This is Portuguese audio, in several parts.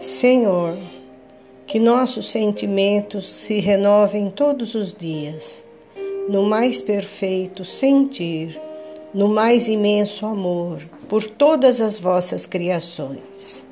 Senhor, que nossos sentimentos se renovem todos os dias, no mais perfeito sentir, no mais imenso amor por todas as vossas criações.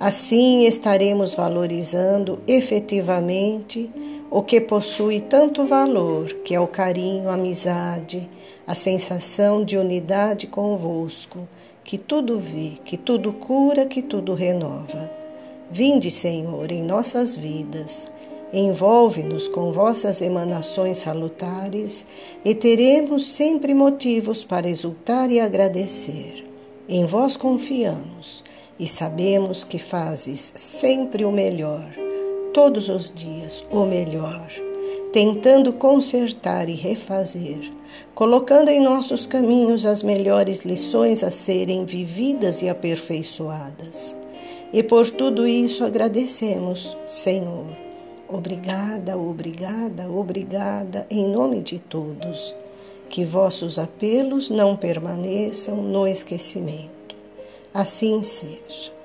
Assim estaremos valorizando efetivamente o que possui tanto valor, que é o carinho, a amizade, a sensação de unidade convosco, que tudo vê, que tudo cura, que tudo renova. Vinde, Senhor, em nossas vidas, envolve-nos com vossas emanações salutares e teremos sempre motivos para exultar e agradecer. Em vós confiamos e sabemos que fazes sempre o melhor, todos os dias o melhor, tentando consertar e refazer, colocando em nossos caminhos as melhores lições a serem vividas e aperfeiçoadas. E por tudo isso agradecemos, Senhor. Obrigada, obrigada, obrigada, em nome de todos. Que vossos apelos não permaneçam no esquecimento. Assim seja.